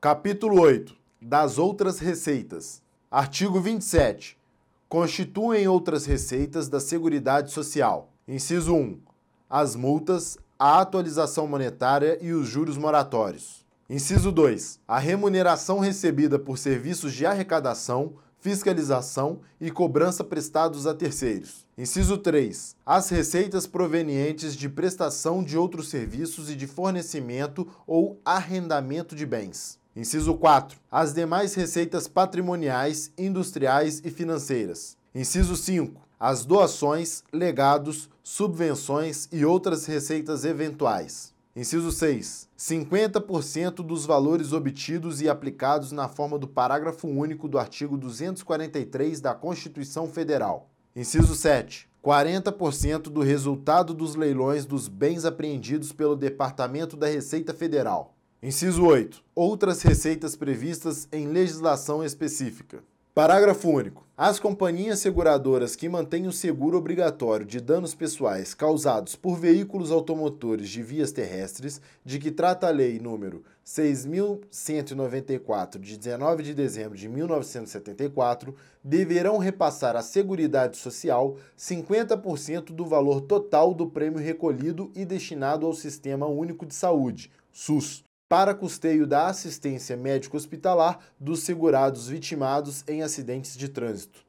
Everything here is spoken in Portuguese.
Capítulo 8. Das outras receitas. Artigo 27. Constituem outras receitas da Seguridade Social. Inciso 1. As multas, a atualização monetária e os juros moratórios. Inciso 2. A remuneração recebida por serviços de arrecadação, fiscalização e cobrança prestados a terceiros. Inciso 3. As receitas provenientes de prestação de outros serviços e de fornecimento ou arrendamento de bens. Inciso 4. As demais receitas patrimoniais, industriais e financeiras. Inciso 5. As doações, legados, subvenções e outras receitas eventuais. Inciso 6. 50% dos valores obtidos e aplicados na forma do parágrafo único do artigo 243 da Constituição Federal. Inciso 7. 40% do resultado dos leilões dos bens apreendidos pelo Departamento da Receita Federal. Inciso 8. Outras receitas previstas em legislação específica. Parágrafo único. As companhias seguradoras que mantêm o seguro obrigatório de danos pessoais causados por veículos automotores de vias terrestres, de que trata a Lei número 6.194, de 19 de dezembro de 1974, deverão repassar à Seguridade Social 50% do valor total do prêmio recolhido e destinado ao Sistema Único de Saúde, SUS para custeio da assistência médico-hospitalar dos segurados vitimados em acidentes de trânsito.